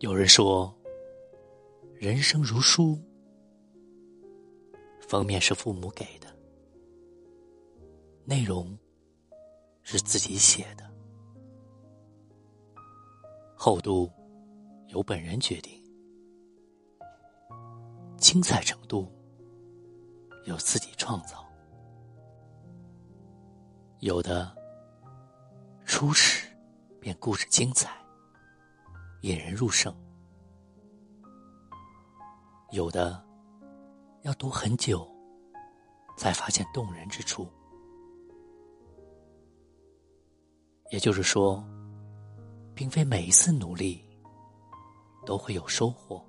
有人说，人生如书，封面是父母给的，内容是自己写的，厚度由本人决定，精彩程度由自己创造。有的初始便故事精彩。引人入胜，有的要读很久，才发现动人之处。也就是说，并非每一次努力都会有收获，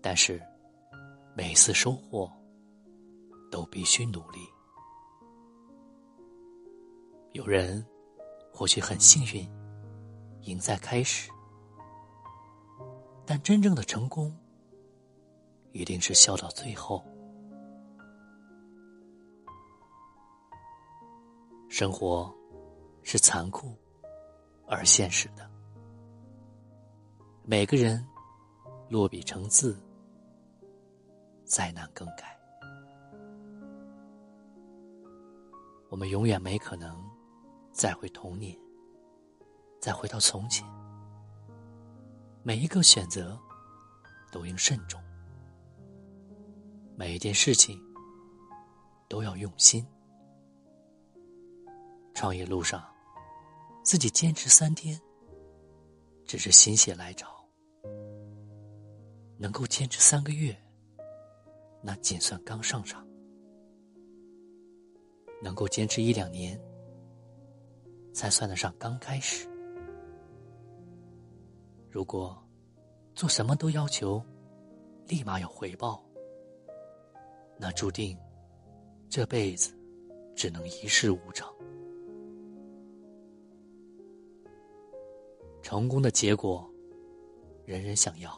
但是每一次收获都必须努力。有人或许很幸运。赢在开始，但真正的成功一定是笑到最后。生活是残酷而现实的，每个人落笔成字，再难更改。我们永远没可能再回童年。再回到从前，每一个选择都应慎重，每一件事情都要用心。创业路上，自己坚持三天，只是心血来潮；能够坚持三个月，那仅算刚上场；能够坚持一两年，才算得上刚开始。如果做什么都要求立马有回报，那注定这辈子只能一事无成。成功的结果，人人想要；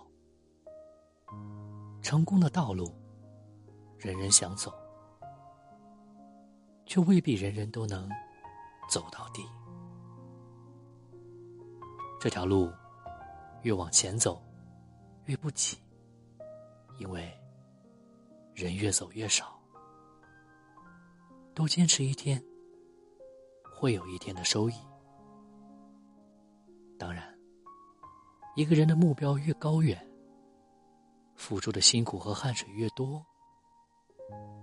成功的道路，人人想走，却未必人人都能走到底。这条路。越往前走，越不挤，因为人越走越少。多坚持一天，会有一天的收益。一个人的目标越高远，付出的辛苦和汗水越多，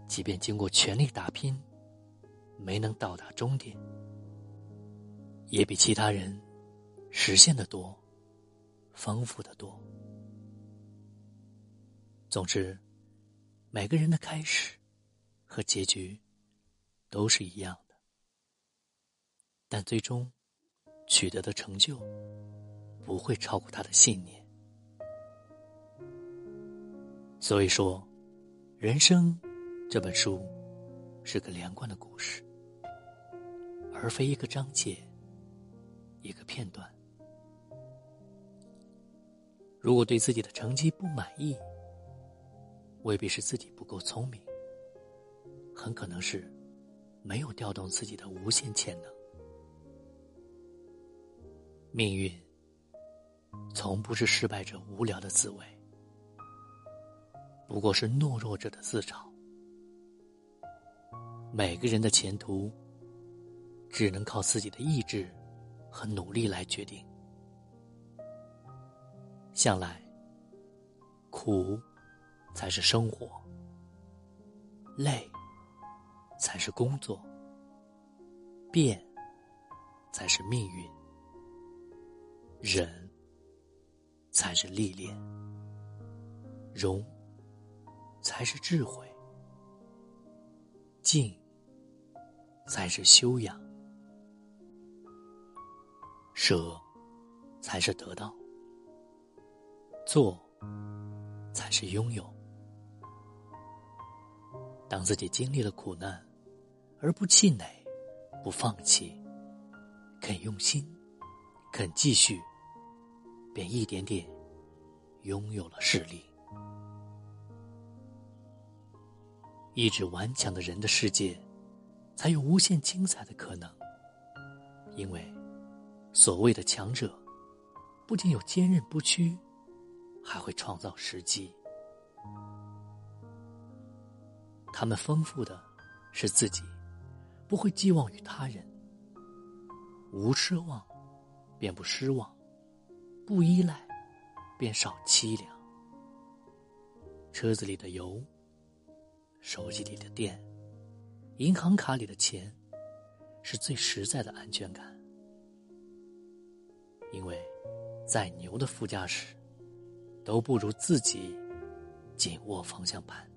即便经过全力打拼，没能到达终点，也比其他人实现的多。丰富的多。总之，每个人的开始和结局都是一样的，但最终取得的成就不会超过他的信念。所以说，人生这本书是个连贯的故事，而非一个章节、一个片段。如果对自己的成绩不满意，未必是自己不够聪明，很可能是没有调动自己的无限潜能。命运从不是失败者无聊的滋味，不过是懦弱者的自嘲。每个人的前途只能靠自己的意志和努力来决定。向来，苦才是生活，累才是工作，变才是命运，忍才是历练，容才是智慧，静才是修养，舍才是得到。做，才是拥有。当自己经历了苦难，而不气馁，不放弃，肯用心，肯继续，便一点点拥有了势力。意志顽强的人的世界，才有无限精彩的可能。因为，所谓的强者，不仅有坚韧不屈，还会创造时机。他们丰富的是自己，不会寄望于他人。无奢望，便不失望；不依赖，便少凄凉。车子里的油。手机里的电，银行卡里的钱，是最实在的安全感。因为，再牛的副驾驶，都不如自己紧握方向盘。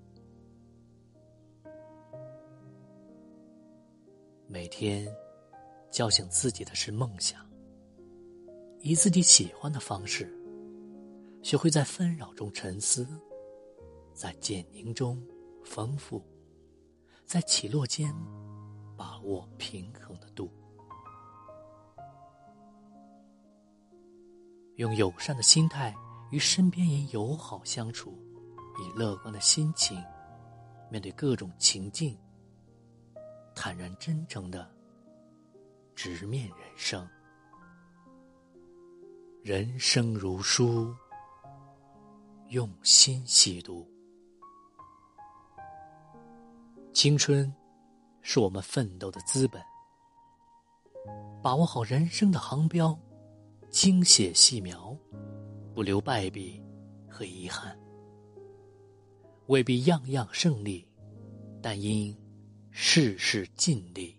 每天，叫醒自己的是梦想。以自己喜欢的方式，学会在纷扰中沉思，在简宁中。丰富，在起落间把握平衡的度，用友善的心态与身边人友好相处，以乐观的心情面对各种情境，坦然真诚的直面人生。人生如书，用心细读。青春，是我们奋斗的资本。把握好人生的航标，精写细描，不留败笔和遗憾。未必样样胜利，但应事事尽力。